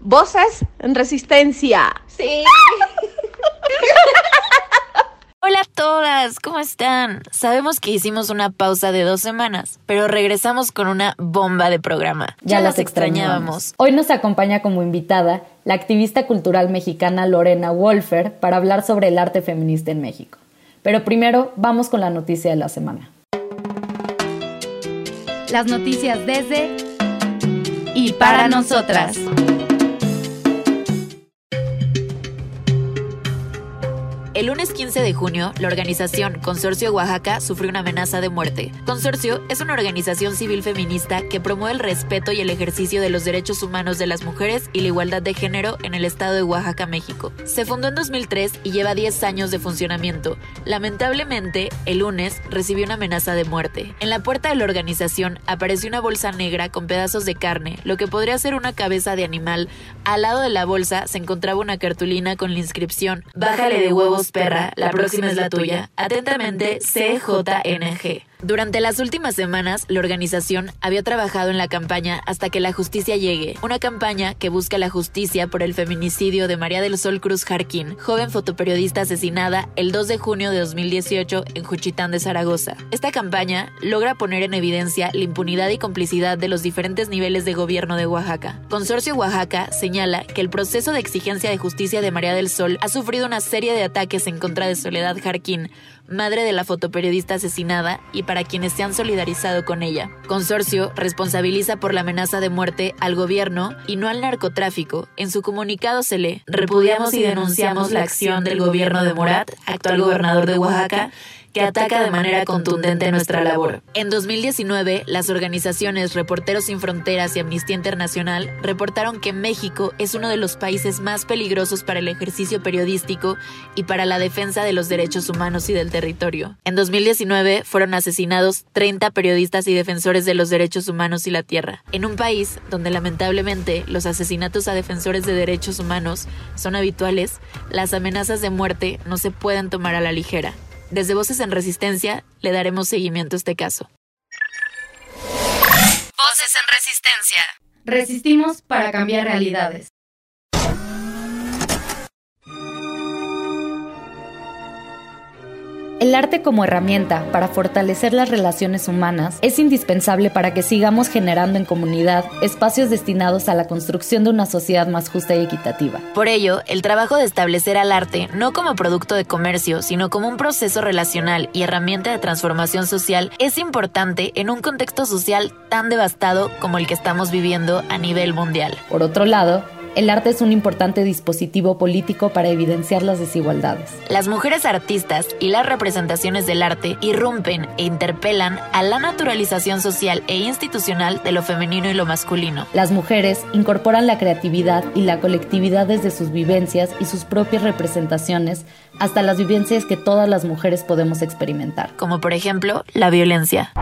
Voces en resistencia. Sí. Hola a todas, ¿cómo están? Sabemos que hicimos una pausa de dos semanas, pero regresamos con una bomba de programa. Ya, las extrañábamos. Hoy nos acompaña como invitada la activista cultural mexicana Lorena Wolfer para hablar sobre el arte feminista en México. Pero primero vamos con la noticia de la semana. Las noticias desde y para nosotras. El lunes 15 de junio, la organización Consorcio Oaxaca sufrió una amenaza de muerte. Consorcio es una organización civil feminista que promueve el respeto y el ejercicio de los derechos humanos de las mujeres y la igualdad de género en el estado de Oaxaca, México. Se fundó en 2003 y lleva 10 años de funcionamiento. Lamentablemente, el lunes recibió una amenaza de muerte. En la puerta de la organización apareció una bolsa negra con pedazos de carne, lo que podría ser una cabeza de animal. Al lado de la bolsa se encontraba una cartulina con la inscripción Bájale de huevos perra, la próxima es la tuya. Atentamente, CJNG. Durante las últimas semanas, la organización había trabajado en la campaña Hasta que la justicia llegue, una campaña que busca la justicia por el feminicidio de María del Sol Cruz Jarquín, joven fotoperiodista asesinada el 2 de junio de 2018 en Juchitán de Zaragoza. Esta campaña logra poner en evidencia la impunidad y complicidad de los diferentes niveles de gobierno de Oaxaca. Consorcio Oaxaca señala que el proceso de exigencia de justicia de María del Sol ha sufrido una serie de ataques en contra de Soledad Jarquín, madre de la fotoperiodista asesinada y para quienes se han solidarizado con ella. Consorcio responsabiliza por la amenaza de muerte al gobierno y no al narcotráfico. En su comunicado se lee, repudiamos y denunciamos la acción del gobierno de Morat, actual gobernador de Oaxaca, que ataca de manera contundente nuestra labor. En 2019, las organizaciones Reporteros Sin Fronteras y Amnistía Internacional reportaron que México es uno de los países más peligrosos para el ejercicio periodístico y para la defensa de los derechos humanos y del territorio. En 2019 fueron asesinados 30 periodistas y defensores de los derechos humanos y la tierra, en un país donde lamentablemente los asesinatos a defensores de derechos humanos son habituales, las amenazas de muerte no se pueden tomar a la ligera. Desde Voces en Resistencia le daremos seguimiento a este caso. Voces en Resistencia. Resistimos para cambiar realidades. El arte como herramienta para fortalecer las relaciones humanas es indispensable para que sigamos generando en comunidad espacios destinados a la construcción de una sociedad más justa y equitativa. Por ello, el trabajo de establecer al arte no como producto de comercio, sino como un proceso relacional y herramienta de transformación social es importante en un contexto social tan devastado como el que estamos viviendo a nivel mundial. Por otro lado, el arte es un importante dispositivo político para evidenciar las desigualdades. Las mujeres artistas y las representaciones del arte irrumpen e interpelan a la naturalización social e institucional de lo femenino y lo masculino. Las mujeres incorporan la creatividad y la colectividad desde sus vivencias y sus propias representaciones hasta las vivencias que todas las mujeres podemos experimentar. Como por ejemplo, la violencia.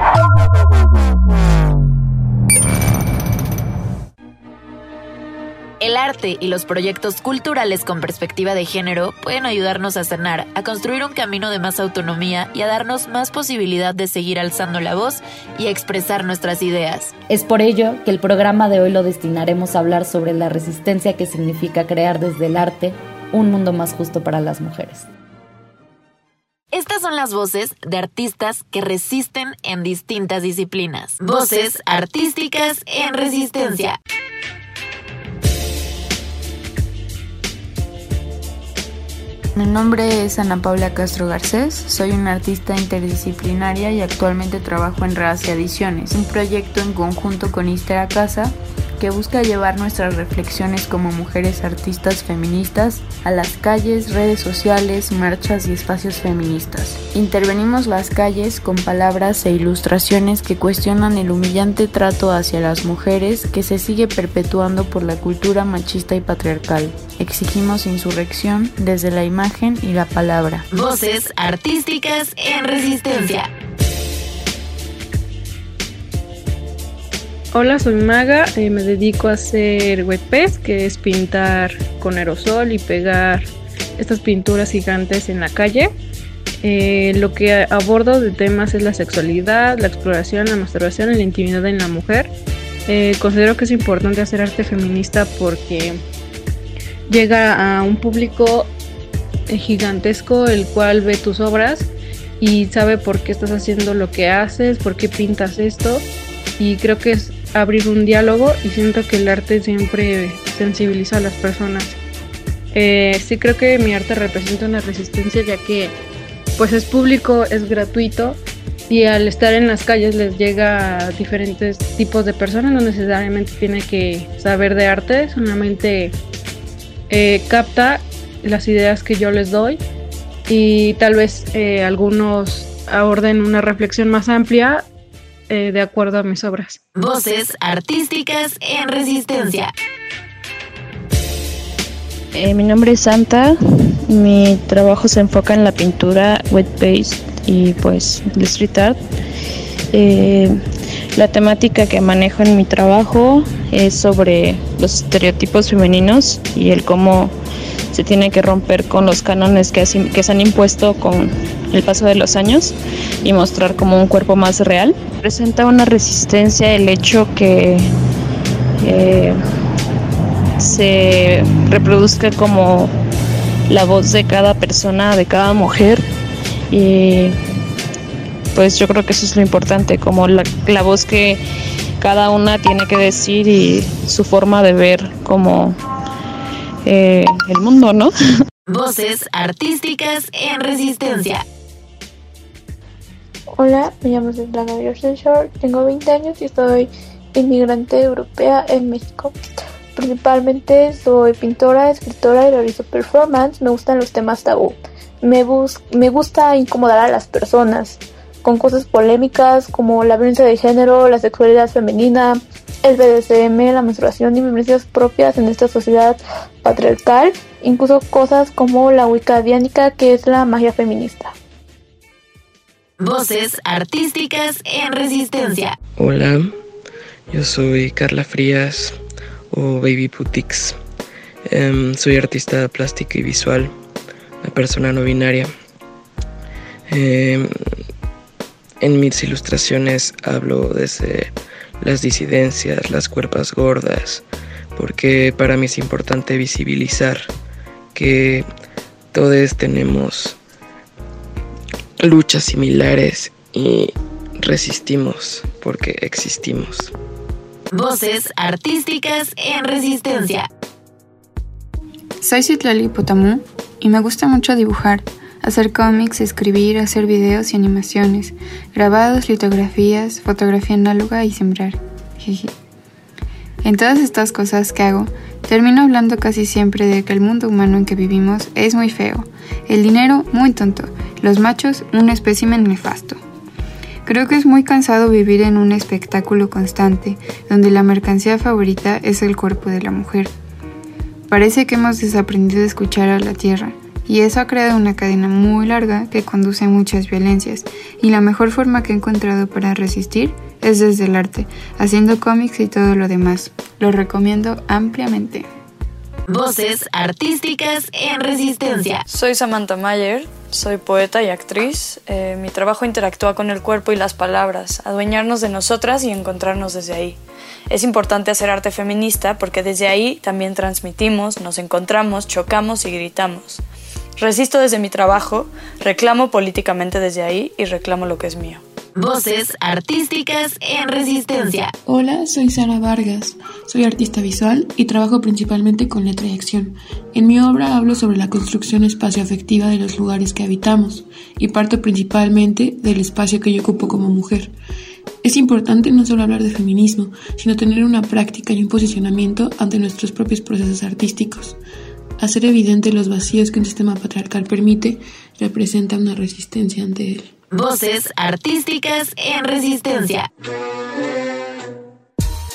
El arte y los proyectos culturales con perspectiva de género pueden ayudarnos a sanar, a construir un camino de más autonomía y a darnos más posibilidad de seguir alzando la voz y a expresar nuestras ideas. Es por ello que el programa de hoy lo destinaremos a hablar sobre la resistencia que significa crear desde el arte un mundo más justo para las mujeres. Estas son las voces de artistas que resisten en distintas disciplinas. Voces artísticas en resistencia. Mi nombre es Ana Paula Castro Garcés, soy una artista interdisciplinaria y actualmente trabajo en Raza Ediciones, un proyecto en conjunto con Istera Casa que busca llevar nuestras reflexiones como mujeres artistas feministas a las calles, redes sociales, marchas y espacios feministas. Intervenimos las calles con palabras e ilustraciones que cuestionan el humillante trato hacia las mujeres que se sigue perpetuando por la cultura machista y patriarcal. Exigimos insurrección desde la imagen y la palabra. Voces artísticas en resistencia. Hola, soy Maga, eh, me dedico a hacer webpes, que es pintar con aerosol y pegar estas pinturas gigantes en la calle. Eh, lo que abordo de temas es la sexualidad, la exploración, la masturbación y la intimidad en la mujer. Eh, considero que es importante hacer arte feminista porque llega a un público gigantesco el cual ve tus obras y sabe por qué estás haciendo lo que haces, por qué pintas esto y creo que es abrir un diálogo y siento que el arte siempre sensibiliza a las personas. Eh, sí creo que mi arte representa una resistencia ya que pues es público, es gratuito y al estar en las calles les llega a diferentes tipos de personas, no necesariamente tiene que saber de arte, solamente eh, capta las ideas que yo les doy y tal vez eh, algunos aborden una reflexión más amplia eh, de acuerdo a mis obras. Voces artísticas en resistencia. Eh, mi nombre es Santa, mi trabajo se enfoca en la pintura wet base y pues el street art. Eh, la temática que manejo en mi trabajo es sobre los estereotipos femeninos y el cómo se tiene que romper con los cánones que, que se han impuesto con el paso de los años y mostrar como un cuerpo más real. Presenta una resistencia el hecho que eh, se reproduzca como la voz de cada persona, de cada mujer y pues yo creo que eso es lo importante, como la, la voz que cada una tiene que decir y su forma de ver como eh, el mundo, ¿no? Voces artísticas en resistencia. Hola, me llamo Svetlana Shore, tengo 20 años y soy inmigrante europea en México. Principalmente soy pintora, escritora y realizo performance. Me gustan los temas tabú. Me, me gusta incomodar a las personas con cosas polémicas como la violencia de género, la sexualidad femenina, el BDSM, la menstruación y vivencias propias en esta sociedad patriarcal, incluso cosas como la Wicca que es la magia feminista. Voces artísticas en resistencia. Hola, yo soy Carla Frías o Baby Putix. Em, soy artista plástica y visual, una persona no binaria. Em, en mis ilustraciones hablo desde las disidencias, las cuerpas gordas, porque para mí es importante visibilizar que todos tenemos luchas similares y resistimos porque existimos. Voces artísticas en resistencia. Soy Citlali Potamú y me gusta mucho dibujar hacer cómics, escribir, hacer videos y animaciones, grabados, litografías, fotografía análoga y sembrar. En todas estas cosas que hago, termino hablando casi siempre de que el mundo humano en que vivimos es muy feo, el dinero muy tonto, los machos un espécimen nefasto. Creo que es muy cansado vivir en un espectáculo constante, donde la mercancía favorita es el cuerpo de la mujer. Parece que hemos desaprendido a escuchar a la tierra, y eso ha creado una cadena muy larga que conduce a muchas violencias y la mejor forma que he encontrado para resistir es desde el arte, haciendo cómics y todo lo demás. Lo recomiendo ampliamente. Voces artísticas en resistencia. Soy Samantha Mayer, soy poeta y actriz. Eh, mi trabajo interactúa con el cuerpo y las palabras, adueñarnos de nosotras y encontrarnos desde ahí. Es importante hacer arte feminista porque desde ahí también transmitimos, nos encontramos, chocamos y gritamos. Resisto desde mi trabajo, reclamo políticamente desde ahí y reclamo lo que es mío. Voces artísticas en resistencia. Hola, soy Sara Vargas. Soy artista visual y trabajo principalmente con letra y acción. En mi obra hablo sobre la construcción espacio-afectiva de los lugares que habitamos y parto principalmente del espacio que yo ocupo como mujer. Es importante no solo hablar de feminismo, sino tener una práctica y un posicionamiento ante nuestros propios procesos artísticos. Hacer evidente los vacíos que un sistema patriarcal permite representa una resistencia ante él. Voces artísticas en resistencia.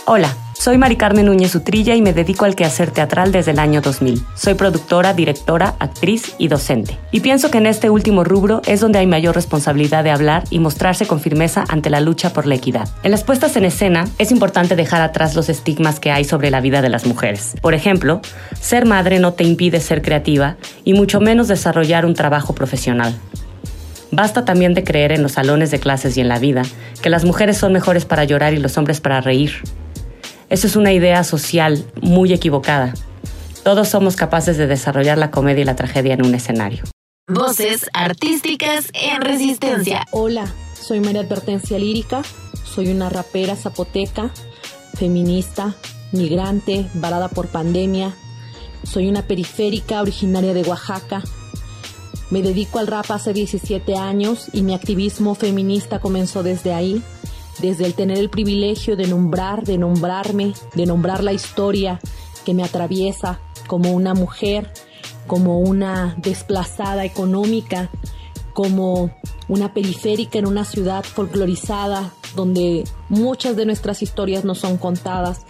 Hola, soy Mari Carmen Núñez Utrilla y me dedico al quehacer teatral desde el año 2000. Soy productora, directora, actriz y docente. Y pienso que en este último rubro es donde hay mayor responsabilidad de hablar y mostrarse con firmeza ante la lucha por la equidad. En las puestas en escena es importante dejar atrás los estigmas que hay sobre la vida de las mujeres. Por ejemplo, ser madre no te impide ser creativa y mucho menos desarrollar un trabajo profesional. Basta también de creer en los salones de clases y en la vida que las mujeres son mejores para llorar y los hombres para reír eso es una idea social muy equivocada. Todos somos capaces de desarrollar la comedia y la tragedia en un escenario. Voces artísticas en resistencia. Hola, soy María Advertencia Lírica, soy una rapera zapoteca, feminista, migrante, varada por pandemia. Soy una periférica originaria de Oaxaca. Me dedico al rap hace 17 años y mi activismo feminista comenzó desde ahí desde el tener el privilegio de nombrar, de nombrarme, de nombrar la historia que me atraviesa como una mujer, como una desplazada económica, como una periférica en una ciudad folclorizada donde muchas de nuestras historias no son contadas.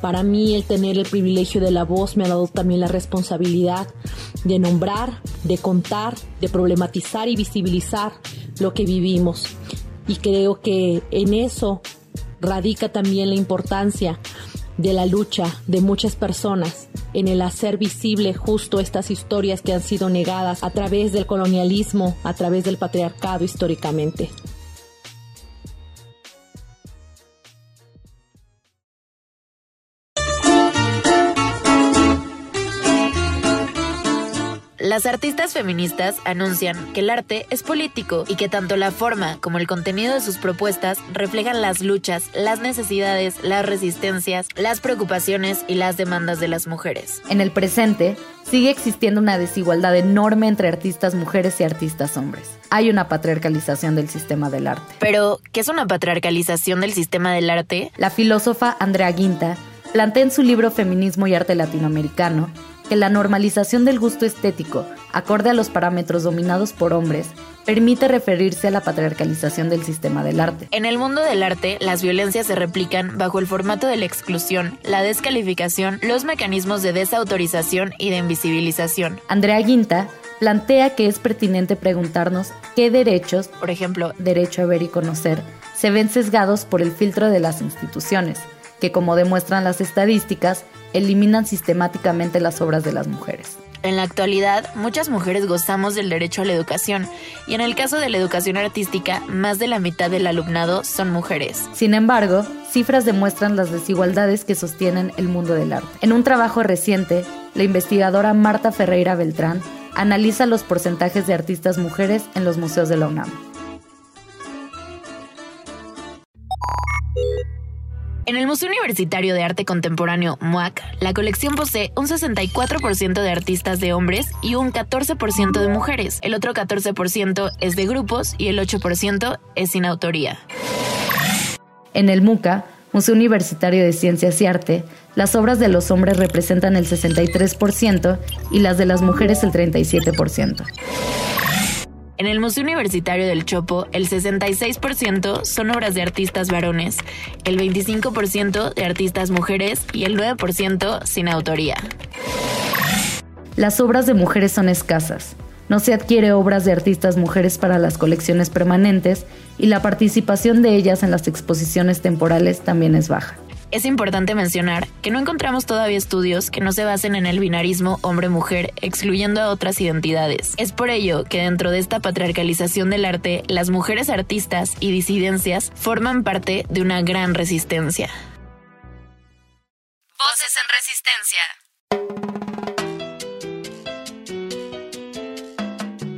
Para mí el tener el privilegio de la voz me ha dado también la responsabilidad de nombrar, de contar, de problematizar y visibilizar lo que vivimos y creo que en eso radica también la importancia de la lucha de muchas personas en el hacer visible justo estas historias que han sido negadas a través del colonialismo, a través del patriarcado históricamente. Las artistas feministas anuncian que el arte es político y que tanto la forma como el contenido de sus propuestas reflejan las luchas, las necesidades, las resistencias, las preocupaciones y las demandas de las mujeres. En el presente, sigue existiendo una desigualdad enorme entre artistas mujeres y artistas hombres. Hay una patriarcalización del sistema del arte. Pero, ¿qué es una patriarcalización del sistema del arte? La filósofa Andrea Guinta plantea en su libro Feminismo y Arte Latinoamericano que la normalización del gusto estético, acorde a los parámetros dominados por hombres, permite referirse a la patriarcalización del sistema del arte. En el mundo del arte, las violencias se replican bajo el formato de la exclusión, la descalificación, los mecanismos de desautorización y de invisibilización. Andrea Guinta plantea que es pertinente preguntarnos qué derechos, por ejemplo, derecho a ver y conocer, se ven sesgados por el filtro de las instituciones, que como demuestran las estadísticas, eliminan sistemáticamente las obras de las mujeres. En la actualidad, muchas mujeres gozamos del derecho a la educación y en el caso de la educación artística, más de la mitad del alumnado son mujeres. Sin embargo, cifras demuestran las desigualdades que sostienen el mundo del arte. En un trabajo reciente, la investigadora Marta Ferreira Beltrán analiza los porcentajes de artistas mujeres en los museos de la UNAM. En el Museo Universitario de Arte Contemporáneo, MUAC, la colección posee un 64% de artistas de hombres y un 14% de mujeres. El otro 14% es de grupos y el 8% es sin autoría. En el MUCA, Museo Universitario de Ciencias y Arte, las obras de los hombres representan el 63% y las de las mujeres el 37%. En el Museo Universitario del Chopo, el 66% son obras de artistas varones, el 25% de artistas mujeres y el 9% sin autoría. Las obras de mujeres son escasas. No se adquiere obras de artistas mujeres para las colecciones permanentes y la participación de ellas en las exposiciones temporales también es baja. Es importante mencionar que no encontramos todavía estudios que no se basen en el binarismo hombre-mujer, excluyendo a otras identidades. Es por ello que dentro de esta patriarcalización del arte, las mujeres artistas y disidencias forman parte de una gran resistencia. Voces en resistencia.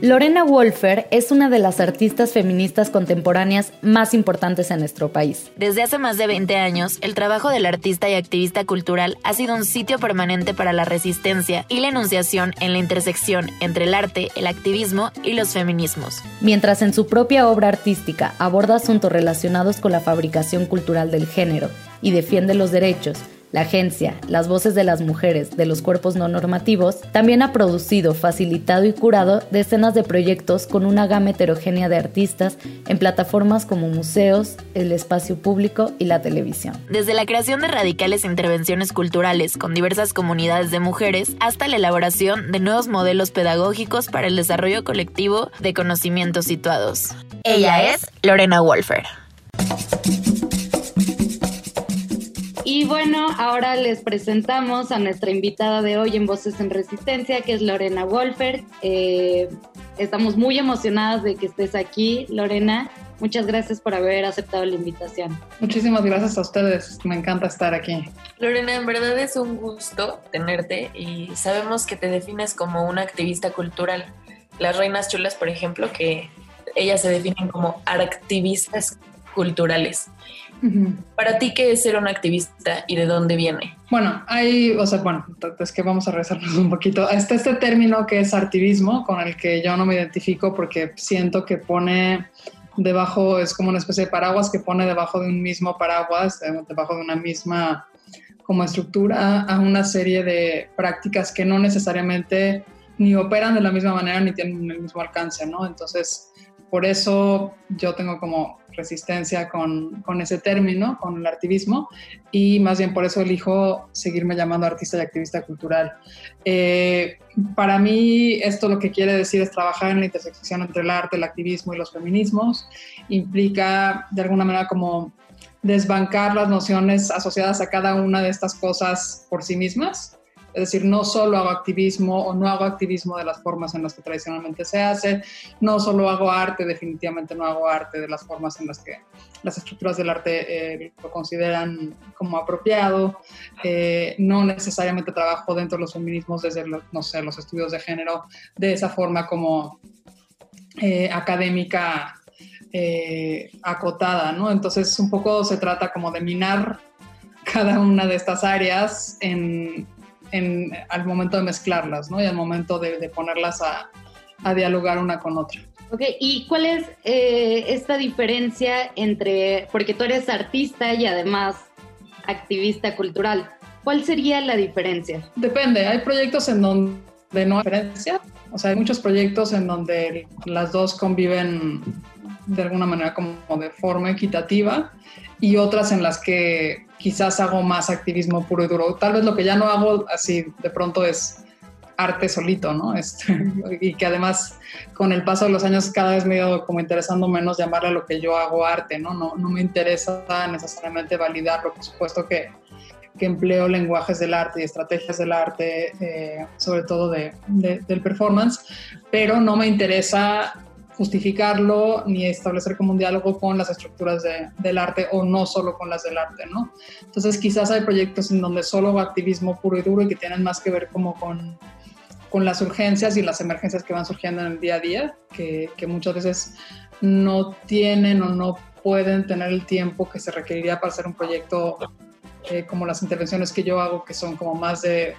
Lorena Wolfer es una de las artistas feministas contemporáneas más importantes en nuestro país. Desde hace más de 20 años, el trabajo del artista y activista cultural ha sido un sitio permanente para la resistencia y la enunciación en la intersección entre el arte, el activismo y los feminismos. Mientras en su propia obra artística aborda asuntos relacionados con la fabricación cultural del género y defiende los derechos, la agencia, las voces de las mujeres de los cuerpos no normativos, también ha producido, facilitado y curado decenas de proyectos con una gama heterogénea de artistas en plataformas como museos, el espacio público y la televisión. Desde la creación de radicales intervenciones culturales con diversas comunidades de mujeres hasta la elaboración de nuevos modelos pedagógicos para el desarrollo colectivo de conocimientos situados. Ella es Lorena Wolfer. Y bueno, ahora les presentamos a nuestra invitada de hoy en Voces en Resistencia, que es Lorena Wolfer. Eh, estamos muy emocionadas de que estés aquí, Lorena. Muchas gracias por haber aceptado la invitación. Muchísimas gracias a ustedes, me encanta estar aquí. Lorena, en verdad es un gusto tenerte y sabemos que te defines como una activista cultural. Las reinas chulas, por ejemplo, que ellas se definen como activistas culturales. Para ti, ¿qué es ser un activista y de dónde viene? Bueno, hay, o sea, bueno, es que vamos a regresarnos un poquito. Está este término que es activismo, con el que yo no me identifico porque siento que pone debajo, es como una especie de paraguas que pone debajo de un mismo paraguas, debajo de una misma como estructura a una serie de prácticas que no necesariamente ni operan de la misma manera ni tienen el mismo alcance, ¿no? Entonces, por eso yo tengo como resistencia con, con, ese término, con el activismo, y más bien por eso elijo seguirme llamando artista y activista cultural. Eh, para mí esto lo que quiere decir es trabajar en la intersección entre el arte, el activismo y los feminismos. Implica de alguna manera como desbancar las nociones asociadas a cada una de estas cosas por sí mismas es decir, no solo hago activismo o no hago activismo de las formas en las que tradicionalmente se hace, no solo hago arte, definitivamente no hago arte de las formas en las que las estructuras del arte eh, lo consideran como apropiado, eh, no necesariamente trabajo dentro de los feminismos desde, no sé, los estudios de género de esa forma como eh, académica acotada, ¿no? Entonces un poco se trata como de minar cada una de estas áreas en, al momento de mezclarlas, ¿no? Y al momento de, ponerlas a, dialogar una con otra. Ok, ¿y cuál es eh, esta diferencia entre, porque tú eres artista y además activista cultural, ¿cuál sería la diferencia? Depende, hay proyectos en donde no hay diferencia, o sea, hay muchos proyectos en donde las dos conviven de alguna manera como de forma equitativa y otras en las que quizás hago más activismo puro y duro. Tal vez lo que ya no hago así de pronto es arte solito, ¿no? Este, y que además con el paso de los años cada vez me he ido como interesando menos llamarle a lo que yo hago arte, ¿no? No, no me interesa necesariamente validarlo, por supuesto que, empleo lenguajes del arte y estrategias del arte, eh, sobre todo de, del performance, pero no me interesa justificarlo ni establecer como un diálogo con las estructuras de, del arte o no solo con las del arte, ¿no? Entonces quizás hay proyectos en donde solo activismo puro y duro y que tienen más que ver como con, con las urgencias y las emergencias que van surgiendo en el día a día, que, que muchas veces no tienen o no pueden tener el tiempo que se requeriría para hacer un proyecto eh, como las intervenciones que yo hago, que son como más de,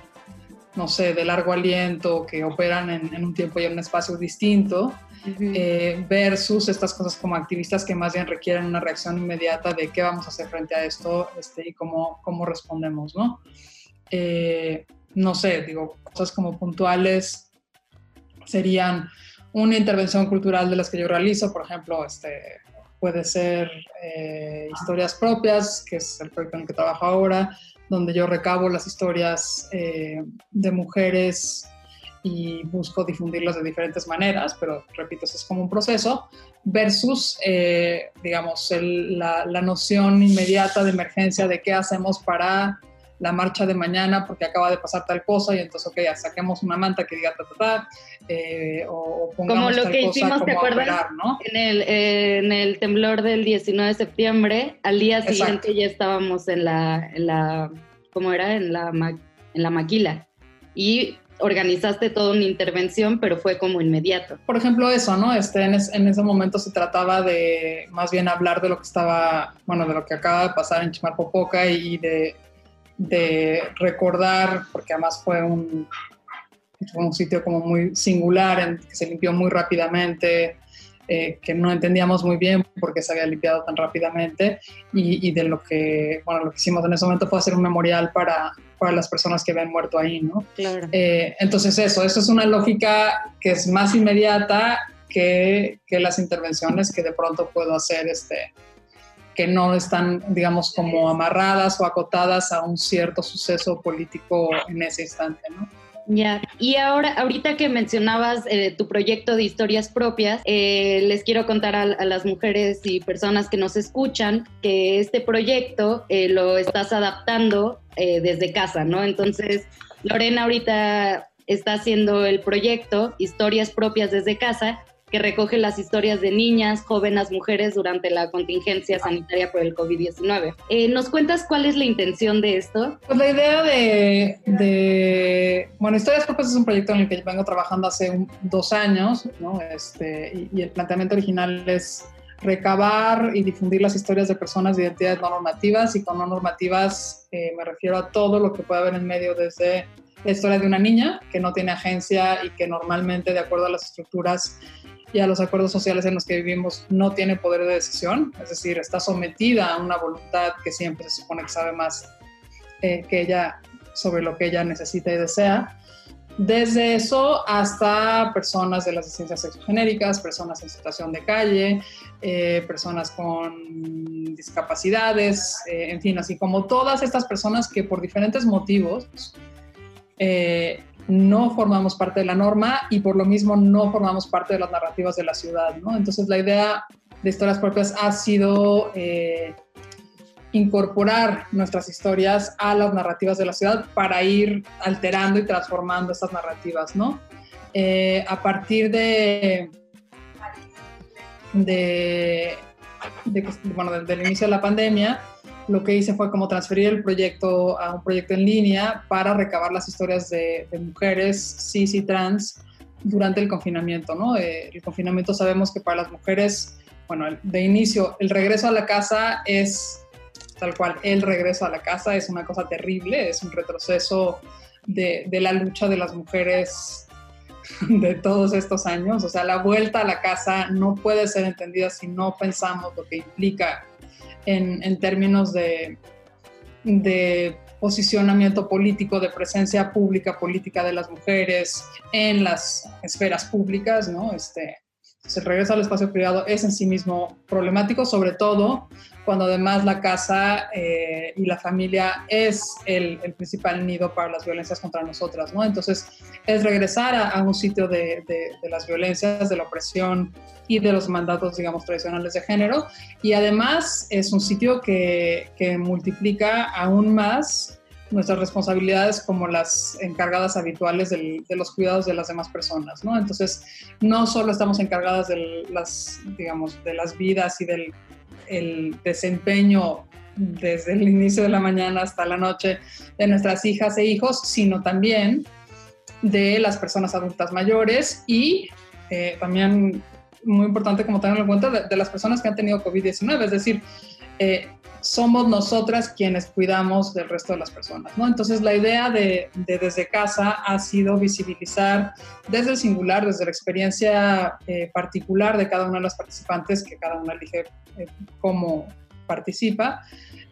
no sé, de largo aliento, que operan en, en un tiempo y en un espacio distinto eh, versus estas cosas como activistas que más bien requieren una reacción inmediata de qué vamos a hacer frente a esto este, y cómo, cómo respondemos, ¿no? Eh, no sé, digo, cosas como puntuales serían una intervención cultural de las que yo realizo, por ejemplo, este, puede ser eh, historias propias, que es el proyecto en el que trabajo ahora, donde yo recabo las historias de mujeres y busco difundirlos de diferentes maneras, pero repito, eso es como un proceso, versus, eh, digamos, la, la, noción inmediata de emergencia de qué hacemos para la marcha de mañana porque acaba de pasar tal cosa y entonces, ok, ya saquemos una manta que diga ta, ta, ta, eh, o, pongamos como lo que hicimos, ¿te acuerdas? ¿no? En el, en el temblor del 19 de septiembre, al día siguiente ya estábamos en la, en la, ¿cómo era? En la, en la maquila. Y organizaste toda una intervención, pero fue como inmediato. Por ejemplo, eso, ¿no? Este, en, en, ese momento se trataba de más bien hablar de lo que estaba, bueno, de lo que acaba de pasar en Chimalpopoca y de, de recordar, porque además fue un, fue un sitio como muy singular, en que se limpió muy rápidamente, eh, que no entendíamos muy bien por qué se había limpiado tan rápidamente y, de lo que, bueno, lo que hicimos en ese momento fue hacer un memorial para, para las personas que habían muerto ahí, ¿no? Claro. Eh, entonces eso, eso es una lógica que es más inmediata que, que, las intervenciones que de pronto puedo hacer, este, que no están, digamos, como amarradas o acotadas a un cierto suceso político en ese instante, ¿no? Ya, y ahora, ahorita que mencionabas eh, tu proyecto de historias propias, eh, les quiero contar a, las mujeres y personas que nos escuchan que este proyecto eh, lo estás adaptando desde casa, ¿no? Entonces, Lorena ahorita está haciendo el proyecto Historias propias desde casa que recoge las historias de niñas, jóvenes, mujeres durante la contingencia sanitaria por el COVID-19. Eh, ¿Nos cuentas cuál es la intención de esto? Pues la idea de, bueno, Historias Propias es un proyecto en el que vengo trabajando hace dos años, ¿no? Este, y, el planteamiento original es recabar y difundir las historias de personas de identidades no normativas y con no normativas eh, me refiero a todo lo que puede haber en medio desde la historia de una niña que no tiene agencia y que normalmente de acuerdo a las estructuras y a los acuerdos sociales en los que vivimos no tiene poder de decisión, es decir, está sometida a una voluntad que siempre se supone que sabe más eh, que ella sobre lo que ella necesita y desea. Desde eso hasta personas de las ciencias sexogenéricas, personas en situación de calle, eh, personas con discapacidades, eh, en fin, así como todas estas personas que por diferentes motivos no formamos parte de la norma y por lo mismo no formamos parte de las narrativas de la ciudad, ¿no? Entonces la idea de historias propias ha sido eh, incorporar nuestras historias a las narrativas de la ciudad para ir alterando y transformando estas narrativas, ¿no? Eh, a partir de, de, bueno, desde el inicio de la pandemia, lo que hice fue como transferir el proyecto a un proyecto en línea para recabar las historias de, mujeres cis y trans durante el confinamiento, ¿no? Eh, el confinamiento sabemos que para las mujeres, bueno, de inicio, el regreso a la casa es tal cual, el regreso a la casa es una cosa terrible, es un retroceso de, de la lucha de las mujeres de todos estos años, o sea, la vuelta a la casa no puede ser entendida si no pensamos lo que implica en, términos de, de posicionamiento político, de presencia pública, política de las mujeres en las esferas públicas, ¿no? Este, el regreso al espacio privado es en sí mismo problemático, sobre todo cuando además la casa eh, y la familia es el, principal nido para las violencias contra nosotras, ¿no? Entonces, es regresar a, un sitio de, las violencias, de la opresión y de los mandatos, digamos, tradicionales de género, y además es un sitio que, que multiplica aún más nuestras responsabilidades como las encargadas habituales de los cuidados de las demás personas, ¿no? Entonces, no solo estamos encargadas de las, digamos, de las vidas y del el desempeño desde el inicio de la mañana hasta la noche de nuestras hijas e hijos, sino también de las personas adultas mayores y eh, también muy importante como tenerlo en cuenta de, las personas que han tenido COVID-19, es decir, eh, somos nosotras quienes cuidamos del resto de las personas, ¿no? Entonces la idea de, desde casa ha sido visibilizar desde el singular, desde la experiencia eh, particular de cada una de las participantes, que cada una elige eh, cómo participa,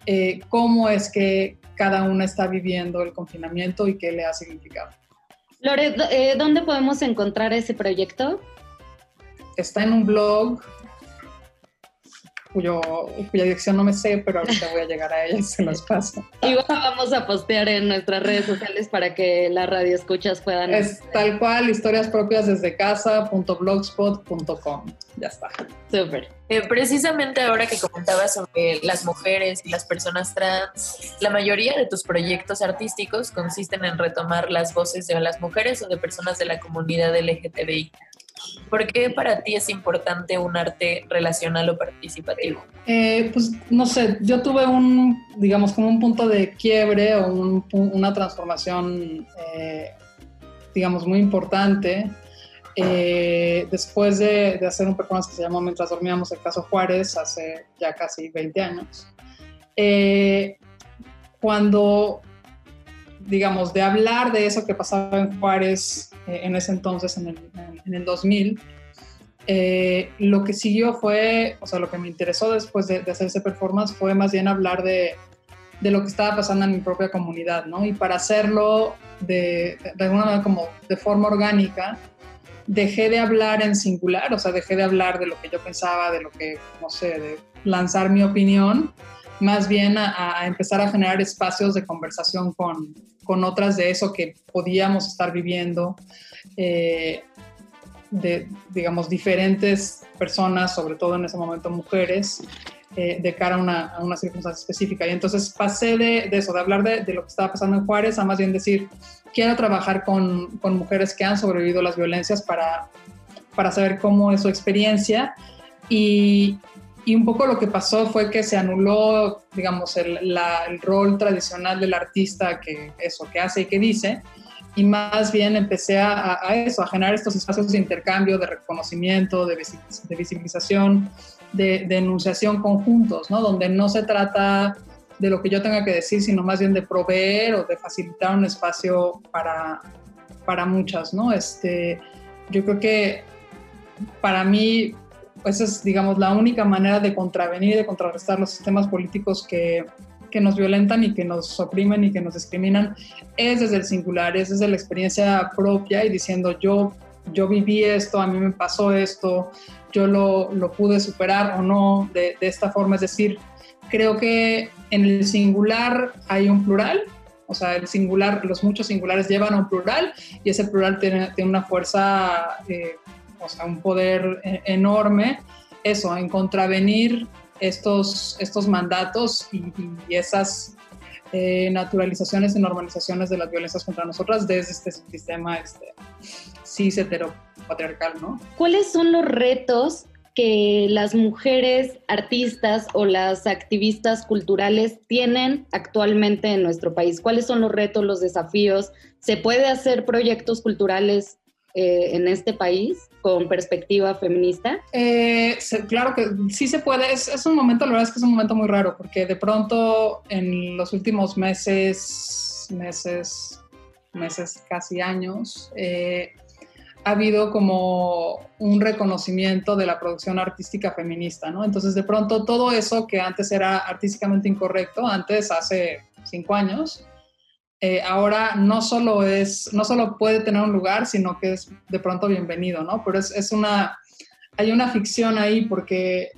eh, cómo es que cada una está viviendo el confinamiento y qué le ha significado. Lore, ¿dónde podemos encontrar ese proyecto? Está en un blog cuyo, cuya dirección no me sé, pero ahorita voy a llegar a ella y se los paso. Y vamos a postear en nuestras redes sociales para que la radio escuchas puedan... Es tal cual, historias propias desde casa.blogspot.com. Ya está. Súper. Eh, precisamente ahora que comentabas sobre las mujeres y las personas trans, la mayoría de tus proyectos artísticos consisten en retomar las voces de las mujeres o de personas de la comunidad LGTBI. ¿Por qué para ti es importante un arte relacional o participativo? Eh, pues no sé, yo tuve un, digamos, como un punto de quiebre o una transformación eh, digamos, muy importante. Eh, después de, hacer un performance que se llamó Mientras dormíamos el caso Juárez, hace ya casi 20 años, eh, cuando, digamos, de hablar de eso que pasaba en Juárez eh, en ese entonces, en el, en el 2000, lo que siguió fue, o sea, lo que me interesó después de, de hacer ese performance fue más bien hablar de, de lo que estaba pasando en mi propia comunidad, ¿no? Y para hacerlo de, de alguna manera como de forma orgánica, dejé de hablar en singular, o sea, dejé de hablar de lo que yo pensaba, de lo que, no sé, de lanzar mi opinión, más bien a, empezar a generar espacios de conversación con, con, otras de eso que podíamos estar viviendo, eh, de, digamos, diferentes personas, sobre todo en ese momento mujeres, eh, de cara a una, a una, circunstancia específica. Y entonces pasé de, de eso, de hablar de, de, lo que estaba pasando en Juárez, a más bien decir, quiero trabajar con, con mujeres que han sobrevivido a las violencias para, para saber cómo es su experiencia. Y, y un poco lo que pasó fue que se anuló, digamos, el, la, el, rol tradicional del artista que eso, que hace y que dice, y más bien empecé a, a eso, a generar estos espacios de intercambio, de reconocimiento, de, de visibilización, de, de, enunciación conjuntos, ¿no? Donde no se trata de lo que yo tenga que decir, sino más bien de proveer o de facilitar un espacio para, para muchas, ¿no? Este, yo creo que para mí, esa es, digamos, la única manera de contravenir y de contrarrestar los sistemas políticos que, que nos violentan y que nos oprimen y que nos discriminan, es desde el singular, es desde la experiencia propia y diciendo yo, yo viví esto, a mí me pasó esto, yo lo, lo pude superar o no de, esta forma. Es decir, creo que en el singular hay un plural, o sea, el singular, los muchos singulares llevan a un plural y ese plural tiene, tiene una fuerza, eh, o sea, un poder eh, enorme. Eso, en contravenir estos, estos mandatos y, esas eh, naturalizaciones y normalizaciones de las violencias contra nosotras desde este sistema este, cis heteropatriarcal, ¿no? ¿Cuáles son los retos que las mujeres artistas o las activistas culturales tienen actualmente en nuestro país? ¿Cuáles son los retos, los desafíos? ¿Se puede hacer proyectos culturales eh, en este país con perspectiva feminista? Eh, se, claro que sí se puede. Es, es, un momento, la verdad es que es un momento muy raro, porque de pronto en los últimos meses, meses, meses, casi años, eh, ha habido como un reconocimiento de la producción artística feminista, ¿no? Entonces, de pronto, todo eso que antes era artísticamente incorrecto, antes, hace cinco años, eh, ahora no solo es, no solo puede tener un lugar, sino que es de pronto bienvenido, ¿no? Pero es, es una, hay una ficción ahí porque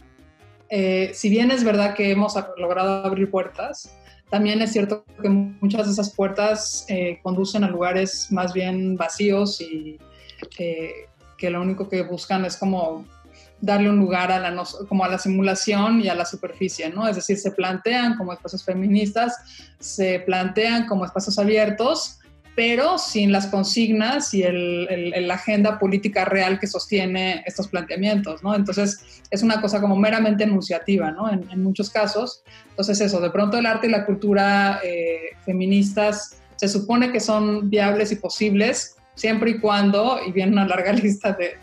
eh, si bien es verdad que hemos logrado abrir puertas, también es cierto que muchas de esas puertas eh, conducen a lugares más bien vacíos y que lo único que buscan es como darle un lugar a la, como a la simulación y a la superficie, ¿no? Es decir, se plantean como espacios feministas, se plantean como espacios abiertos, pero sin las consignas y la agenda política real que sostiene estos planteamientos, ¿no? Entonces, es una cosa como meramente enunciativa, ¿no? En, muchos casos. Entonces, eso, de pronto el arte y la cultura eh, feministas se supone que son viables y posibles siempre y cuando, y viene una larga lista de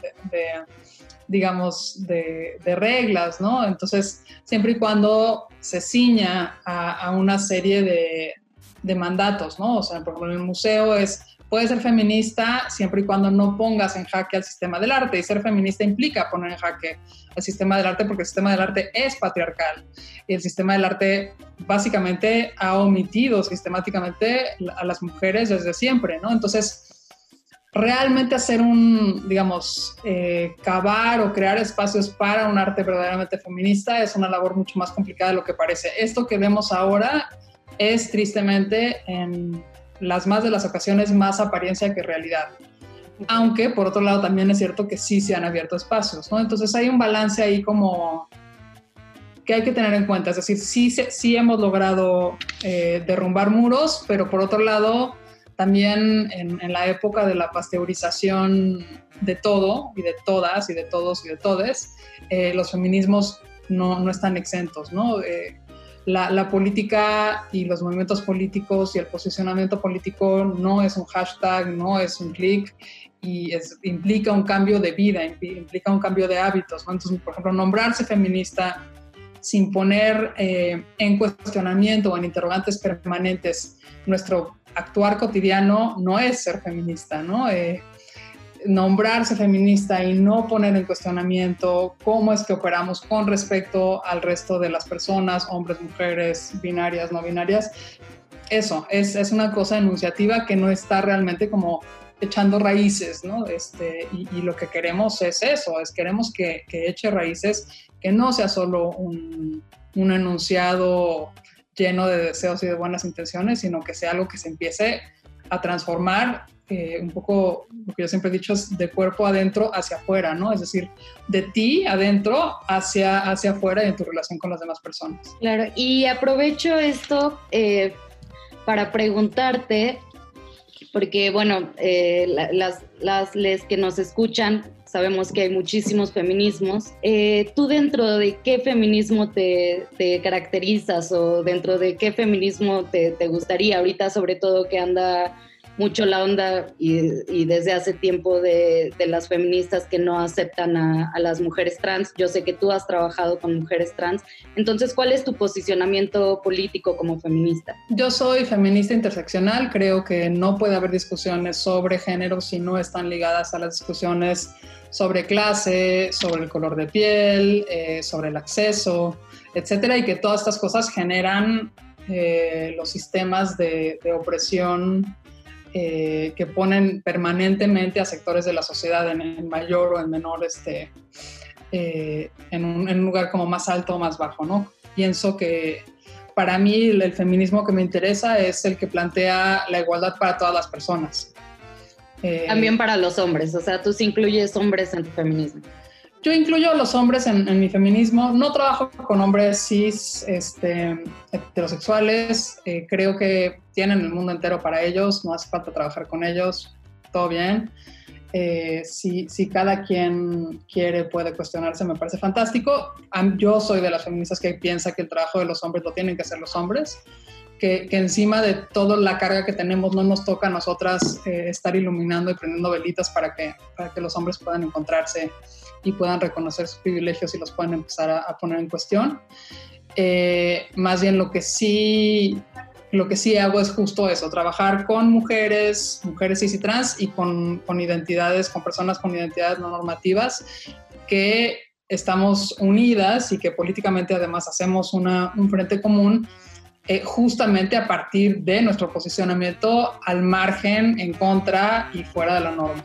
digamos, de, de, reglas, ¿no? Entonces, siempre y cuando se ciña a, a una serie de, de, mandatos, ¿no? O sea, por ejemplo, en el museo es, puedes ser feminista siempre y cuando no pongas en jaque al sistema del arte, y ser feminista implica poner en jaque al sistema del arte porque el sistema del arte es patriarcal, y el sistema del arte básicamente ha omitido sistemáticamente a las mujeres desde siempre, ¿no? Entonces, realmente hacer un, digamos, eh, cavar o crear espacios para un arte verdaderamente feminista es una labor mucho más complicada de lo que parece. Esto que vemos ahora es tristemente en las más de las ocasiones más apariencia que realidad. Aunque por otro lado también es cierto que sí se han abierto espacios, ¿no? Entonces hay un balance ahí como que hay que tener en cuenta. Es decir, sí, sí hemos logrado eh, derrumbar muros, pero por otro lado también en, en, la época de la pasteurización de todo y de todas y de todos y de todes, eh, los feminismos no, no, están exentos, ¿no? Eh, la, política y los movimientos políticos y el posicionamiento político no es un hashtag, no es un clic y implica un cambio de vida, implica un cambio de hábitos. Entonces, por ejemplo, nombrarse feminista sin poner eh, en cuestionamiento o en interrogantes permanentes nuestro actuar cotidiano no es ser feminista, ¿no? Eh, nombrarse feminista y no poner en cuestionamiento cómo es que operamos con respecto al resto de las personas, hombres, mujeres, binarias, no binarias, eso es, es una cosa enunciativa que no está realmente como echando raíces, ¿no? Este, y, lo que queremos es eso, es queremos que, que, eche raíces, que no sea solo un, un enunciado lleno de deseos y de buenas intenciones, sino que sea algo que se empiece a transformar eh, un poco, lo que yo siempre he dicho es de cuerpo adentro hacia afuera, ¿no? Es decir, de ti adentro hacia, hacia afuera y en tu relación con las demás personas. Claro, y aprovecho esto eh, para preguntarte, porque bueno, eh, las, las les que nos escuchan sabemos que hay muchísimos feminismos. ¿Tú dentro de qué feminismo te, te, caracterizas o dentro de qué feminismo te, te gustaría ahorita, sobre todo que anda mucho la onda y, desde hace tiempo de, las feministas que no aceptan a, las mujeres trans. Yo sé que tú has trabajado con mujeres trans. Entonces, ¿cuál es tu posicionamiento político como feminista? Yo soy feminista interseccional. Creo que no puede haber discusiones sobre género si no están ligadas a las discusiones sobre clase, sobre el color de piel, eh, sobre el acceso, etcétera, y que todas estas cosas generan eh, los sistemas de, de opresión eh, que ponen permanentemente a sectores de la sociedad en, mayor o en menor, este, eh, en, un, lugar como más alto o más bajo, ¿no? Pienso que para mí el, feminismo que me interesa es el que plantea la igualdad para todas las personas. Eh, También para los hombres, o sea, tú sí incluyes hombres en tu feminismo. Yo incluyo a los hombres en, mi feminismo. No trabajo con hombres cis este, heterosexuales. Eh, creo que tienen el mundo entero para ellos. No hace falta trabajar con ellos. Todo bien. Eh, si, cada quien quiere, puede cuestionarse, me parece fantástico. Yo soy de las feministas que piensa que el trabajo de los hombres lo tienen que hacer los hombres. Que, que encima de toda la carga que tenemos no nos toca a nosotras eh, estar iluminando y prendiendo velitas para que, para que los hombres puedan encontrarse y puedan reconocer sus privilegios y los puedan empezar a, poner en cuestión. Eh, más bien lo que sí lo que sí hago es justo eso, trabajar con mujeres, mujeres cis y trans y con, con identidades, con personas con identidades no normativas que estamos unidas y que políticamente además hacemos una, un frente común eh, justamente a partir de nuestro posicionamiento al margen, en contra y fuera de la norma.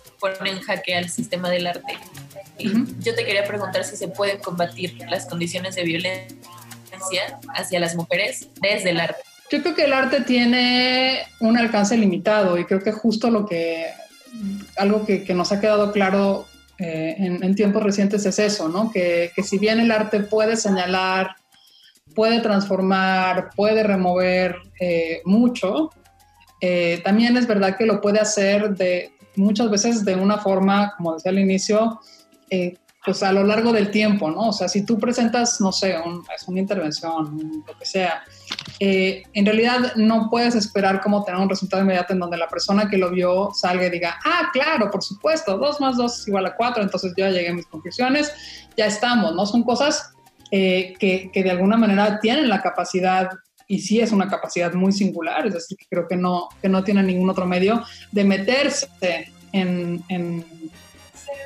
pone en jaque al sistema del arte. Yo te quería preguntar si se pueden combatir las condiciones de violencia hacia las mujeres desde el arte. Yo creo que el arte tiene un alcance limitado y creo que justo lo que, algo que, nos ha quedado claro eh, en, tiempos recientes es eso, ¿no? Que, que si bien el arte puede señalar, puede transformar, puede remover eh, mucho, eh, también es verdad que lo puede hacer de, muchas veces de una forma, como decía al inicio, eh, pues a lo largo del tiempo, ¿no? O sea, si tú presentas, no sé, es una intervención, lo que sea, eh, en realidad no puedes esperar como tener un resultado inmediato en donde la persona que lo vio salga y diga, ah, claro, por supuesto, dos más dos es igual a cuatro, entonces yo ya llegué a mis conclusiones, ya estamos, ¿no? Son cosas eh, que, que de alguna manera tienen la capacidad y sí es una capacidad muy singular, es decir, que creo que no, que no tiene ningún otro medio de meterse en,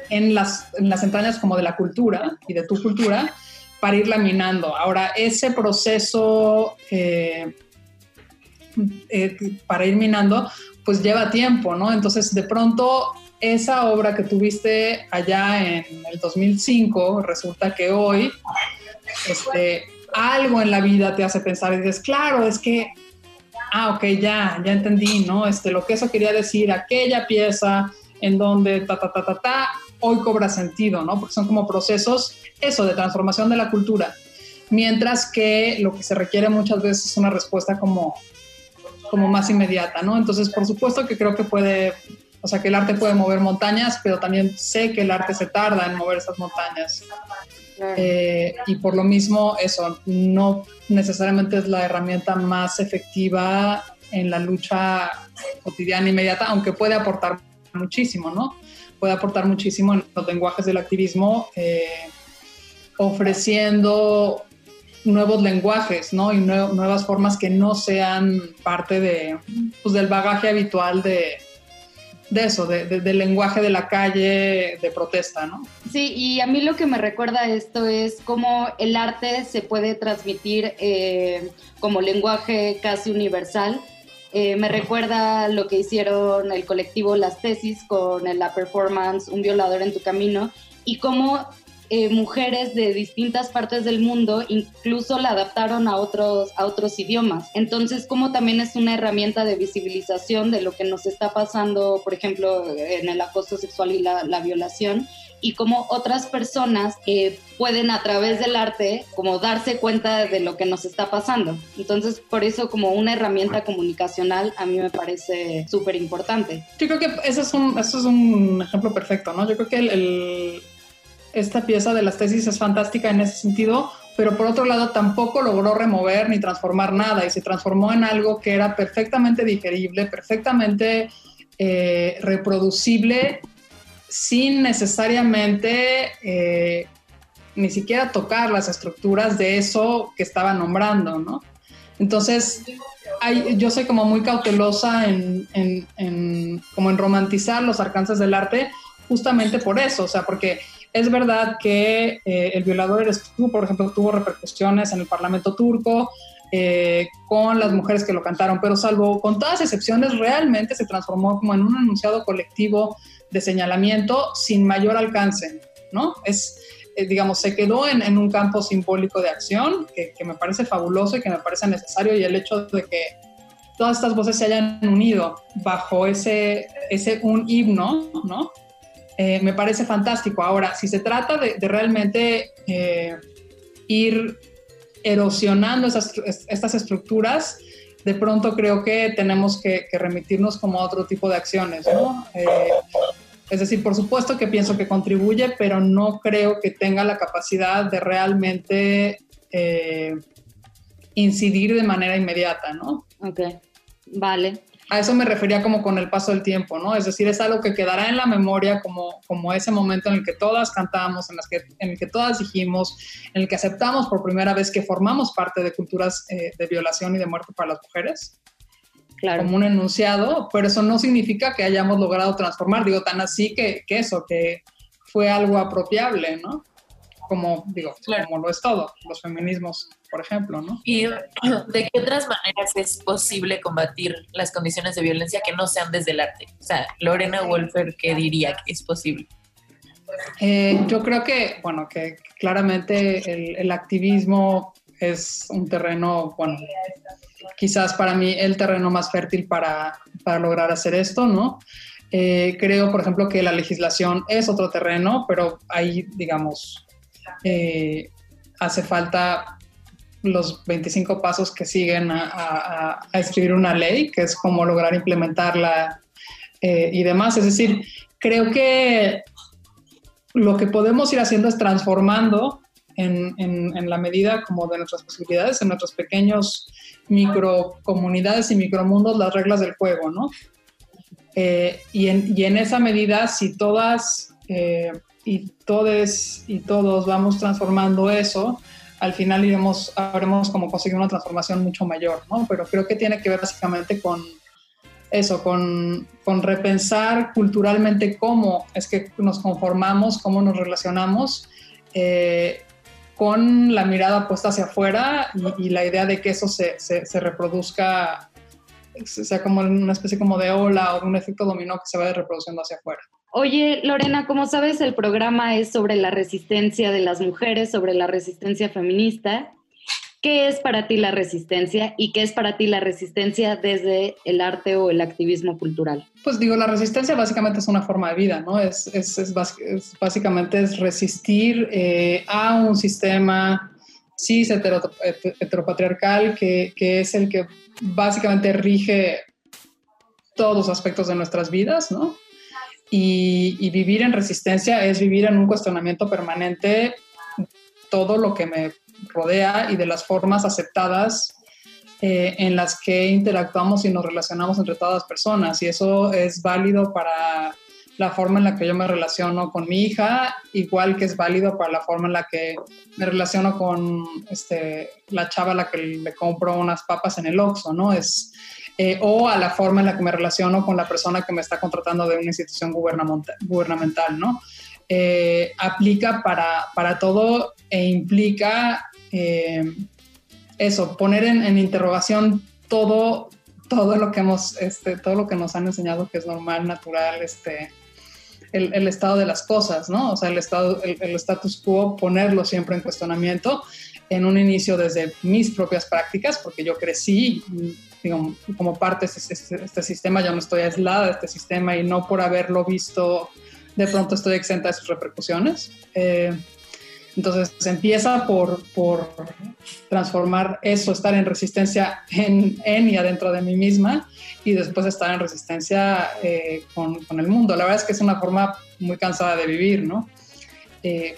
en las, en las entrañas como de la cultura y de tu cultura para irla minando. Ahora, ese proceso eh, eh, para ir minando, pues lleva tiempo, ¿no? Entonces, de pronto, esa obra que tuviste allá en el 2005, resulta que hoy, este, algo en la vida te hace pensar y dices, claro, es que, ah, ok, ya, ya entendí, ¿no? Este, lo que eso quería decir, aquella pieza en donde ta, ta, ta, ta, ta, hoy cobra sentido, ¿no? Porque son como procesos, eso, de transformación de la cultura. Mientras que lo que se requiere muchas veces es una respuesta como, como más inmediata, ¿no? Entonces, por supuesto que creo que puede, o sea, que el arte puede mover montañas, pero también sé que el arte se tarda en mover esas montañas. Eh, y por lo mismo, eso, no necesariamente es la herramienta más efectiva en la lucha cotidiana inmediata, aunque puede aportar muchísimo, ¿no? puede aportar muchísimo en los lenguajes del activismo, eh, ofreciendo nuevos lenguajes, ¿no? Y nuevas formas que no sean parte de, pues, del bagaje habitual de, de eso, de, del lenguaje de la calle, de protesta, ¿no? Sí, y a mí lo que me recuerda esto es cómo el arte se puede transmitir eh, como lenguaje casi universal eh, me recuerda lo que hicieron el colectivo Las Tesis con la performance Un violador en tu camino y cómo eh, mujeres de distintas partes del mundo incluso la adaptaron a otros, a otros idiomas. Entonces, como también es una herramienta de visibilización de lo que nos está pasando, por ejemplo, en el acoso sexual y la, la violación, y cómo otras personas eh, pueden a través del arte como darse cuenta de lo que nos está pasando. Entonces, por eso como una herramienta comunicacional a mí me parece súper importante. Yo creo que ese es, un, es un ejemplo perfecto, ¿no? Yo creo que el, esta pieza de las tesis es fantástica en ese sentido, pero por otro lado tampoco logró remover ni transformar nada y se transformó en algo que era perfectamente digerible, perfectamente eh, reproducible sin necesariamente eh, ni siquiera tocar las estructuras de eso que estaba nombrando, ¿no? Entonces, yo soy como muy cautelosa en, como en romantizar los alcances del arte justamente por eso, o sea, porque es verdad que eh, el violador eres tú, por ejemplo, tuvo repercusiones en el Parlamento turco, eh, con las mujeres que lo cantaron, pero salvo con todas excepciones, realmente se transformó como en un enunciado colectivo de señalamiento sin mayor alcance, ¿no? Es, eh, digamos, se quedó en, un campo simbólico de acción que, me parece fabuloso y que me parece necesario y el hecho de que todas estas voces se hayan unido bajo ese, ese un himno, ¿no? Eh, me parece fantástico. Ahora, si se trata de, realmente eh, ir erosionando esas, estas estructuras, de pronto creo que tenemos que, remitirnos como a otro tipo de acciones, ¿no? Eh, es decir, por supuesto que pienso que contribuye, pero no creo que tenga la capacidad de realmente incidir de manera inmediata, ¿no? Ok, vale a eso me refería como con el paso del tiempo, ¿no? Es decir, es algo que quedará en la memoria como, como ese momento en el que todas cantamos, en, las que, en el que todas dijimos, en el que aceptamos por primera vez que formamos parte de culturas eh, de violación y de muerte para las mujeres. Claro. Como un enunciado, pero eso no significa que hayamos logrado transformar, digo, tan así que, que eso, que fue algo apropiable, ¿no? Como, digo, como lo es todo, los feminismos por ejemplo, ¿no? ¿Y de qué otras maneras es posible combatir las condiciones de violencia que no sean desde el arte? O sea, Lorena Wolfer, ¿qué diría que es posible? Eh, yo creo que, bueno, que claramente el, activismo es un terreno, bueno, quizás para mí el terreno más fértil para, para lograr hacer esto, ¿no? Eh, creo, por ejemplo, que la legislación es otro terreno, pero ahí, digamos, eh, hace falta los 25 pasos que siguen a, escribir una ley, que es cómo lograr implementarla eh, y demás. Es decir, creo que lo que podemos ir haciendo es transformando en, la medida como de nuestras posibilidades, en nuestros pequeños microcomunidades y micromundos, las reglas del juego, ¿no? Eh, y, en, esa medida, si todas y todes y todos vamos transformando eso, al final iremos, habremos como conseguido una transformación mucho mayor, ¿no? Pero creo que tiene que ver básicamente con eso, con, con repensar culturalmente cómo es que nos conformamos, cómo nos relacionamos, eh, con la mirada puesta hacia afuera y, la idea de que eso se, se, se, reproduzca, sea como una especie como de ola o un efecto dominó que se vaya reproduciendo hacia afuera. Oye, Lorena, como sabes, el programa es sobre la resistencia de las mujeres, sobre la resistencia feminista. ¿Qué es para ti la resistencia y qué es para ti la resistencia desde el arte o el activismo cultural? Pues digo, la resistencia básicamente es una forma de vida, ¿no? Es, básicamente es resistir eh, a un sistema cis heteropatriarcal que, que es el que básicamente rige todos los aspectos de nuestras vidas, ¿no? Y, y, vivir en resistencia es vivir en un cuestionamiento permanente todo lo que me rodea y de las formas aceptadas eh, en las que interactuamos y nos relacionamos entre todas las personas. Y eso es válido para la forma en la que yo me relaciono con mi hija, igual que es válido para la forma en la que me relaciono con este, la chava a la que le compro unas papas en el Oxxo, ¿no? Es, eh, o a la forma en la que me relaciono con la persona que me está contratando de una institución gubernamental, ¿no? Eh, aplica para, para todo e implica eh, eso, poner en, interrogación todo, todo lo que hemos, este, todo lo que nos han enseñado que es normal, natural, este, el, estado de las cosas, ¿no? O sea, el estado, el, status quo, ponerlo siempre en cuestionamiento en un inicio desde mis propias prácticas, porque yo crecí, digo, como parte de este, este, este, sistema, yo no estoy aislada de este sistema y no por haberlo visto, de pronto estoy exenta de sus repercusiones. Eh, entonces empieza por, por, transformar eso, estar en resistencia en, en, y adentro de mí misma y después estar en resistencia eh, con, con, el mundo. La verdad es que es una forma muy cansada de vivir, ¿no? Eh,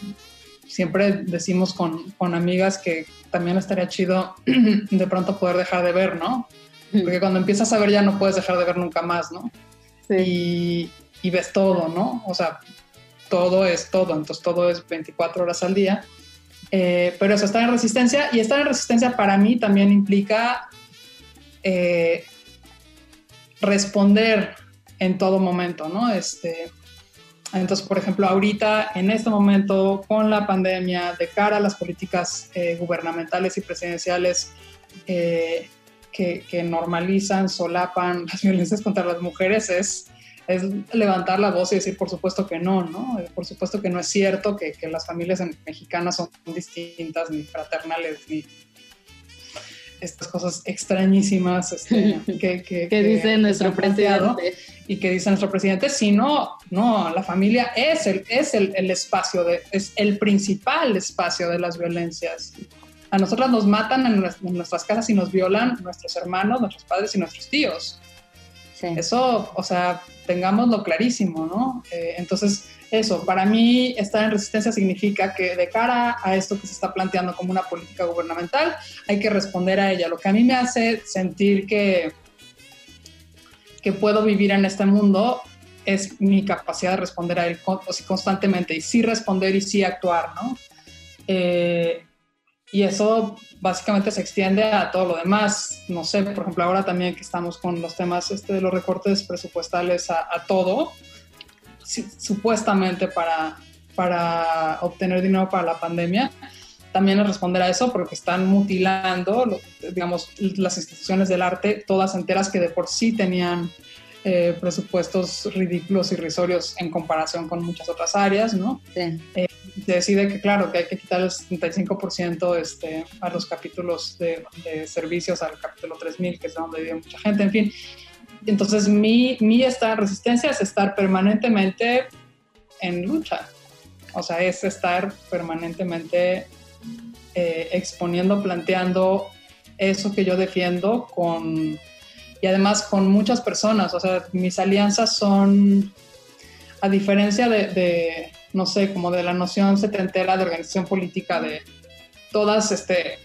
siempre decimos con, con, amigas que también estaría chido de pronto poder dejar de ver, ¿no? Porque cuando empiezas a ver ya no puedes dejar de ver nunca más, ¿no? Sí. Y, y ves todo, ¿no? O sea, todo es todo, entonces todo es 24 horas al día. Eh, pero eso, estar en resistencia y estar en resistencia para mí también implica eh, responder en todo momento, ¿no? Este, entonces, por ejemplo, ahorita, en este momento, con la pandemia, de cara a las políticas eh, gubernamentales y presidenciales que, que, normalizan, solapan las violencias contra las mujeres, es es levantar la voz y decir, por supuesto que no, ¿no? Por supuesto que no es cierto que, que las familias mexicanas son distintas, ni fraternales, ni estas cosas extrañísimas este, que, que, dice nuestro presidente. Y que dice nuestro presidente, sino, no, la familia es el, es el, el espacio, de, es el principal espacio de las violencias. A nosotras nos matan en, nuestras casas y nos violan nuestros hermanos, nuestros padres y nuestros tíos. Eso, o sea, tengámoslo clarísimo, ¿no? Eh, entonces, eso, para mí estar en resistencia significa que de cara a esto que se está planteando como una política gubernamental, hay que responder a ella. Lo que a mí me hace sentir que, que puedo vivir en este mundo es mi capacidad de responder a él constantemente y sí responder y sí actuar, ¿no? Eh, y eso básicamente se extiende a todo lo demás. No sé, por ejemplo, ahora también que estamos con los temas este, de los recortes presupuestales a, todo, supuestamente para, para obtener dinero para la pandemia, también es responder a eso porque están mutilando, digamos, las instituciones del arte, todas enteras que de por sí tenían eh, presupuestos ridículos, irrisorios en comparación con muchas otras áreas, ¿no? Sí. Eh, decide que, claro, que hay que quitar el 75% este, a los capítulos de, servicios, al capítulo 3000, que es donde vive mucha gente, en fin. Entonces, mi, mi esta resistencia es estar permanentemente en lucha. O sea, es estar permanentemente eh, exponiendo, planteando eso que yo defiendo con y además con muchas personas. O sea, mis alianzas son, a diferencia de, no sé, como de la noción setentera de organización política de todas, este,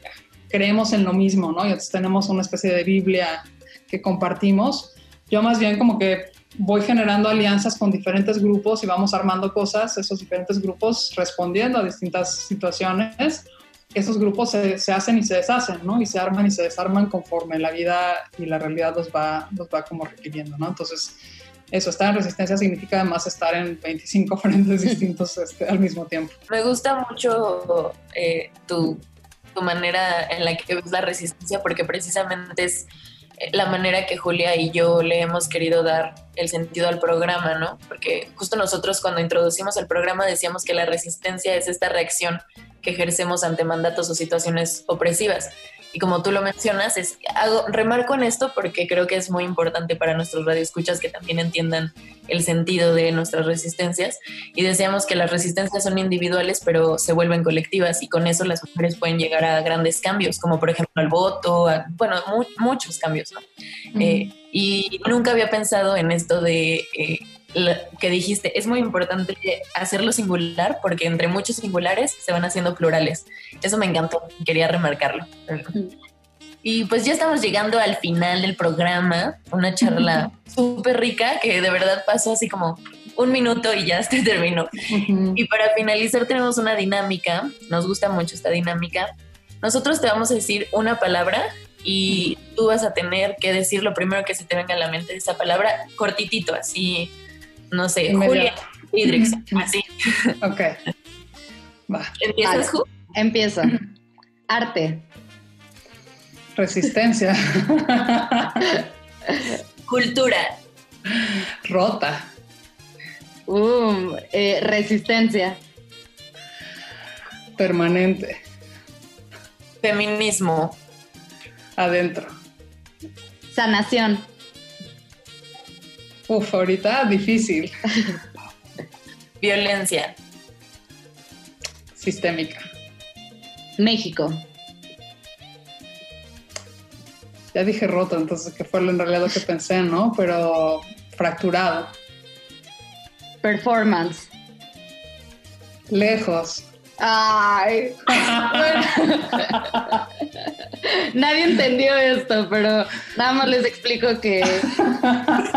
creemos en lo mismo, ¿no? Y entonces tenemos una especie de Biblia que compartimos. Yo más bien como que voy generando alianzas con diferentes grupos y vamos armando cosas, esos diferentes grupos respondiendo a distintas situaciones. Esos grupos se, se, hacen y se deshacen, ¿no? Y se arman y se desarman conforme la vida y la realidad los va, los va como requiriendo, ¿no? Entonces, eso, estar en resistencia significa además estar en 25 frentes distintos este, al mismo tiempo. Me gusta mucho eh, tu, tu manera en la que ves la resistencia porque precisamente es la manera que Julia y yo le hemos querido dar el sentido al programa, ¿no? Porque justo nosotros cuando introducimos el programa decíamos que la resistencia es esta reacción que ejercemos ante mandatos o situaciones opresivas. Y como tú lo mencionas, es, hago, remarco en esto porque creo que es muy importante para nuestros radioescuchas que también entiendan el sentido de nuestras resistencias. Y decíamos que las resistencias son individuales, pero se vuelven colectivas y con eso las mujeres pueden llegar a grandes cambios, como por ejemplo al voto, bueno, muchos cambios, ¿no? Eh, y nunca había pensado en esto de... Eh, que dijiste, es muy importante hacerlo singular porque entre muchos singulares se van haciendo plurales. Eso me encantó, quería remarcarlo. Y pues ya estamos llegando al final del programa, una charla súper rica que de verdad pasó así como un minuto y ya se terminó. Y para finalizar tenemos una dinámica, nos gusta mucho esta dinámica. Nosotros te vamos a decir una palabra y tú vas a tener que decir lo primero que se te venga a la mente de esa palabra, cortitito, así no sé, Julia Hidrix, así. Ok. Va. ¿Empiezas, Ju? Empieza. Arte. Resistencia. Cultura. Rota. Um, eh, resistencia. Permanente. Feminismo. Adentro. Sanación. Uf, ahorita difícil. Violencia. Sistémica. México. Ya dije roto, entonces que fue en realidad lo que pensé, ¿no? Pero fracturado. Performance. Lejos. Ay. Nadie entendió esto, pero nada más les explico que,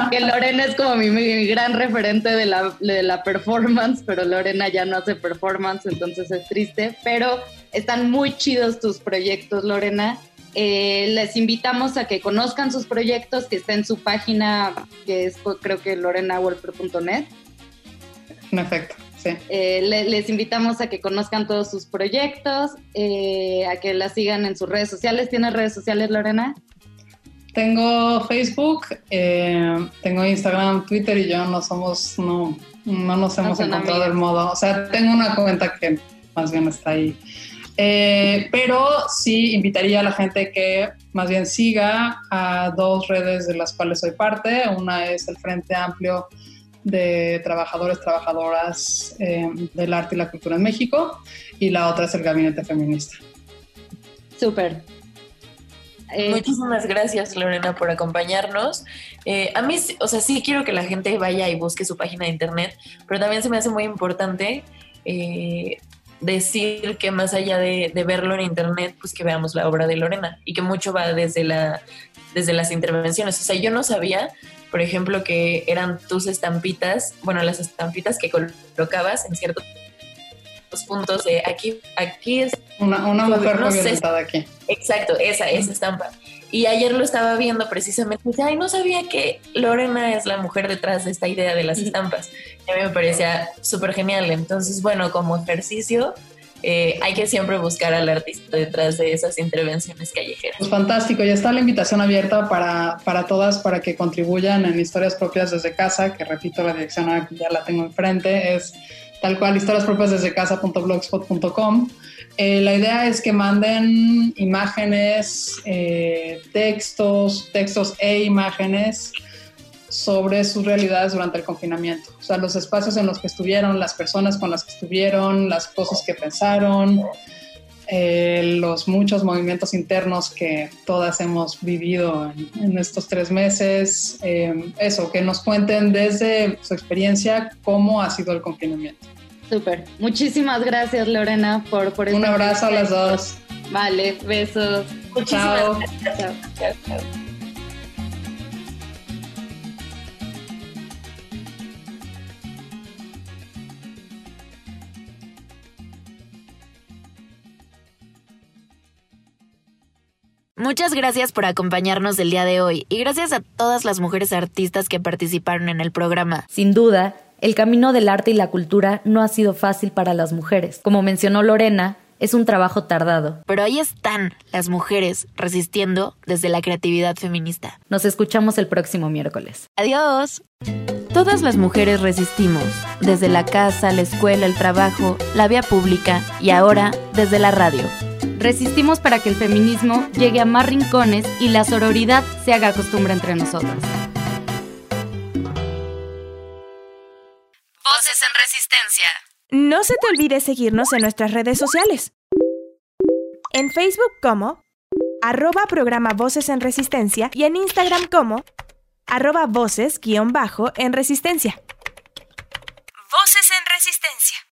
que Lorena es como mi, gran referente de la, de la, performance, pero Lorena ya no hace performance, entonces es triste. Pero están muy chidos tus proyectos, Lorena. Eh, les invitamos a que conozcan sus proyectos, que está en su página, que es creo que lorenawolper.net. En efecto. Eh, les invitamos a que conozcan todos sus proyectos, eh, a que la sigan en sus redes sociales. ¿Tienes redes sociales, Lorena? Tengo Facebook, eh, tengo Instagram, Twitter y yo no somos, no, no nos hemos encontrado el modo. O sea, tengo una cuenta que más bien está ahí. pero sí invitaría a la gente que más bien siga a dos redes de las cuales soy parte. Una es el Frente Amplio de trabajadores, trabajadoras eh, del arte y la cultura en México y la otra es el Gabinete Feminista. Súper. Eh, Muchísimas gracias Lorena por acompañarnos. Eh, a mí, o sea, sí quiero que la gente vaya y busque su página de internet, pero también se me hace muy importante decir que más allá de, de, verlo en internet, pues que veamos la obra de Lorena y que mucho va desde, la, desde las intervenciones. O sea, yo no sabía por ejemplo, que eran tus estampitas, bueno, las estampitas que colocabas en ciertos puntos de aquí, aquí es una, una mujer no aquí. Exacto, esa, esa estampa. Y ayer lo estaba viendo precisamente, y ay, no sabía que Lorena es la mujer detrás de esta idea de las estampas. Y a mí me parecía súper genial. Entonces, bueno, como ejercicio, eh, hay que siempre buscar al artista detrás de esas intervenciones callejeras. Pues fantástico, ya está la invitación abierta para, para todas para que contribuyan en historias propias desde casa, que repito, la dirección ya la tengo enfrente, es tal cual historiaspropiasdesdecasa.blogspot.com. Eh, la idea es que manden imágenes, eh, textos, textos e imágenes sobre sus realidades durante el confinamiento. O sea, los espacios en los que estuvieron, las personas con las que estuvieron, las cosas que pensaron, eh, los muchos movimientos internos que todas hemos vivido en, estos tres meses. Eh, eso, que nos cuenten desde su experiencia cómo ha sido el confinamiento. Súper. Muchísimas gracias, Lorena, por, por Un abrazo a las dos. Vale, besos. Chao. Chao. chao. Muchas gracias por acompañarnos el día de hoy y gracias a todas las mujeres artistas que participaron en el programa. Sin duda, el camino del arte y la cultura no ha sido fácil para las mujeres. Como mencionó Lorena, es un trabajo tardado. Pero ahí están las mujeres resistiendo desde la creatividad feminista. Nos escuchamos el próximo miércoles. Adiós. Todas las mujeres resistimos, desde la casa, la escuela, el trabajo, la vía pública y ahora desde la radio. Resistimos para que el feminismo llegue a más rincones y la sororidad se haga costumbre entre nosotras. Voces en Resistencia. No se te olvide seguirnos en nuestras redes sociales. En Facebook como arroba programa Voces en Resistencia y en Instagram como arroba voces guion bajo en Resistencia. Voces en Resistencia.